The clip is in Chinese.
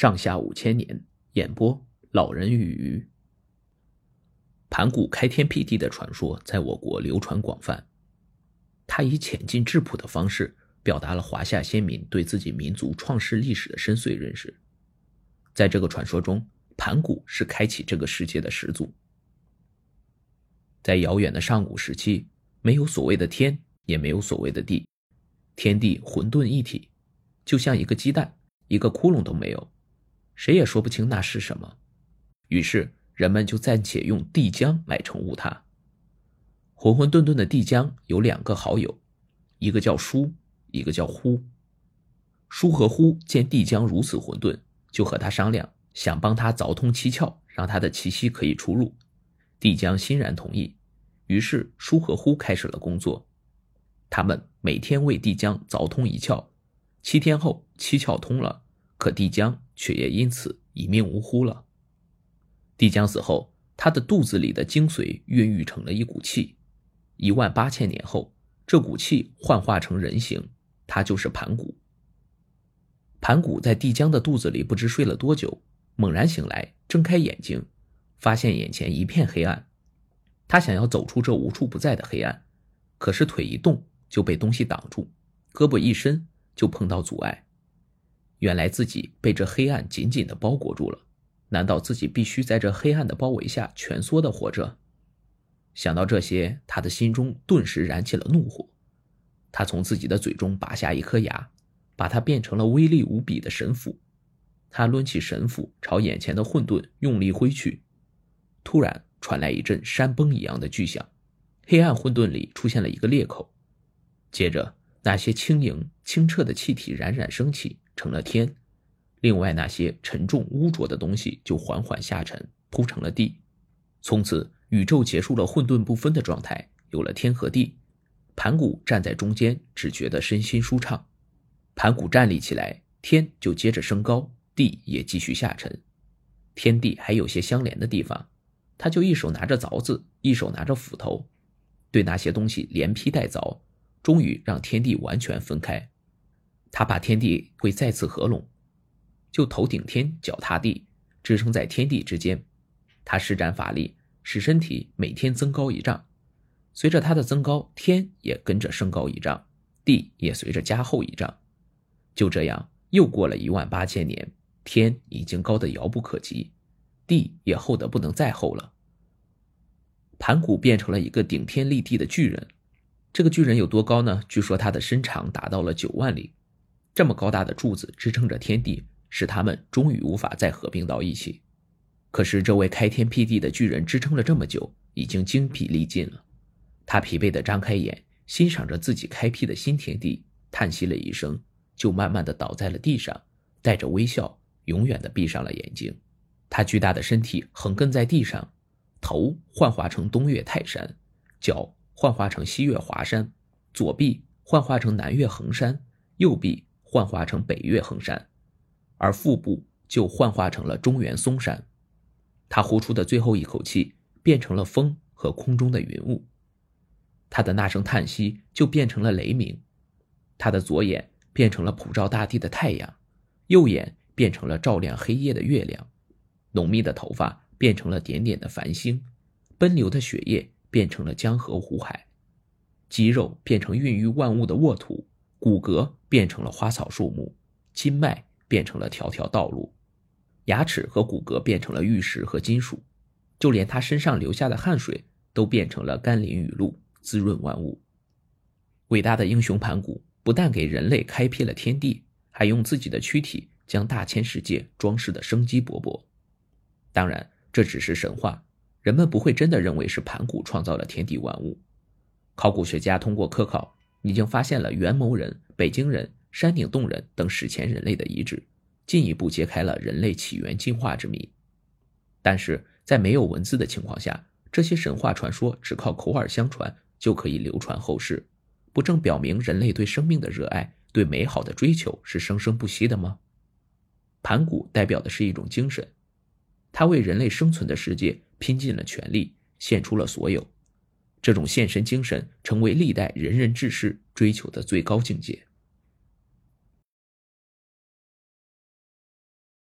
上下五千年，演播老人与鱼。盘古开天辟地的传说在我国流传广泛，他以浅近质朴的方式表达了华夏先民对自己民族创世历史的深邃认识。在这个传说中，盘古是开启这个世界的始祖。在遥远的上古时期，没有所谓的天，也没有所谓的地，天地混沌一体，就像一个鸡蛋，一个窟窿都没有。谁也说不清那是什么，于是人们就暂且用地江来称呼它。混混沌沌的地江有两个好友，一个叫舒，一个叫呼。舒和呼见帝江如此混沌，就和他商量，想帮他凿通七窍，让他的气息可以出入。帝江欣然同意，于是舒和呼开始了工作。他们每天为帝江凿通一窍，七天后七窍通了。可帝江却也因此一命呜呼了。帝江死后，他的肚子里的精髓孕育成了一股气。一万八千年后，这股气幻化成人形，他就是盘古。盘古在帝江的肚子里不知睡了多久，猛然醒来，睁开眼睛，发现眼前一片黑暗。他想要走出这无处不在的黑暗，可是腿一动就被东西挡住，胳膊一伸就碰到阻碍。原来自己被这黑暗紧紧的包裹住了，难道自己必须在这黑暗的包围下蜷缩的活着？想到这些，他的心中顿时燃起了怒火。他从自己的嘴中拔下一颗牙，把它变成了威力无比的神斧。他抡起神斧，朝眼前的混沌用力挥去。突然传来一阵山崩一样的巨响，黑暗混沌里出现了一个裂口。接着，那些轻盈清澈的气体冉冉升起。成了天，另外那些沉重污浊的东西就缓缓下沉，铺成了地。从此，宇宙结束了混沌不分的状态，有了天和地。盘古站在中间，只觉得身心舒畅。盘古站立起来，天就接着升高，地也继续下沉。天地还有些相连的地方，他就一手拿着凿子，一手拿着斧头，对那些东西连劈带凿，终于让天地完全分开。他怕天地会再次合拢，就头顶天，脚踏地，支撑在天地之间。他施展法力，使身体每天增高一丈。随着他的增高，天也跟着升高一丈，地也随着加厚一丈。就这样，又过了一万八千年，天已经高得遥不可及，地也厚得不能再厚了。盘古变成了一个顶天立地的巨人。这个巨人有多高呢？据说他的身长达到了九万里。这么高大的柱子支撑着天地，使他们终于无法再合并到一起。可是，这位开天辟地的巨人支撑了这么久，已经精疲力尽了。他疲惫地张开眼，欣赏着自己开辟的新天地，叹息了一声，就慢慢地倒在了地上，带着微笑，永远地闭上了眼睛。他巨大的身体横亘在地上，头幻化成东岳泰山，脚幻化成西岳华山，左臂幻化成南岳衡山，右臂。幻化成北岳衡山，而腹部就幻化成了中原嵩山。他呼出的最后一口气变成了风和空中的云雾，他的那声叹息就变成了雷鸣。他的左眼变成了普照大地的太阳，右眼变成了照亮黑夜的月亮，浓密的头发变成了点点的繁星，奔流的血液变成了江河湖海，肌肉变成孕育万物的沃土。骨骼变成了花草树木，筋脉变成了条条道路，牙齿和骨骼变成了玉石和金属，就连他身上流下的汗水都变成了甘霖雨露，滋润万物。伟大的英雄盘古不但给人类开辟了天地，还用自己的躯体将大千世界装饰的生机勃勃。当然，这只是神话，人们不会真的认为是盘古创造了天地万物。考古学家通过科考。已经发现了元谋人、北京人、山顶洞人等史前人类的遗址，进一步揭开了人类起源进化之谜。但是在没有文字的情况下，这些神话传说只靠口耳相传就可以流传后世，不正表明人类对生命的热爱、对美好的追求是生生不息的吗？盘古代表的是一种精神，他为人类生存的世界拼尽了全力，献出了所有。这种献身精神成为历代仁人志士追求的最高境界。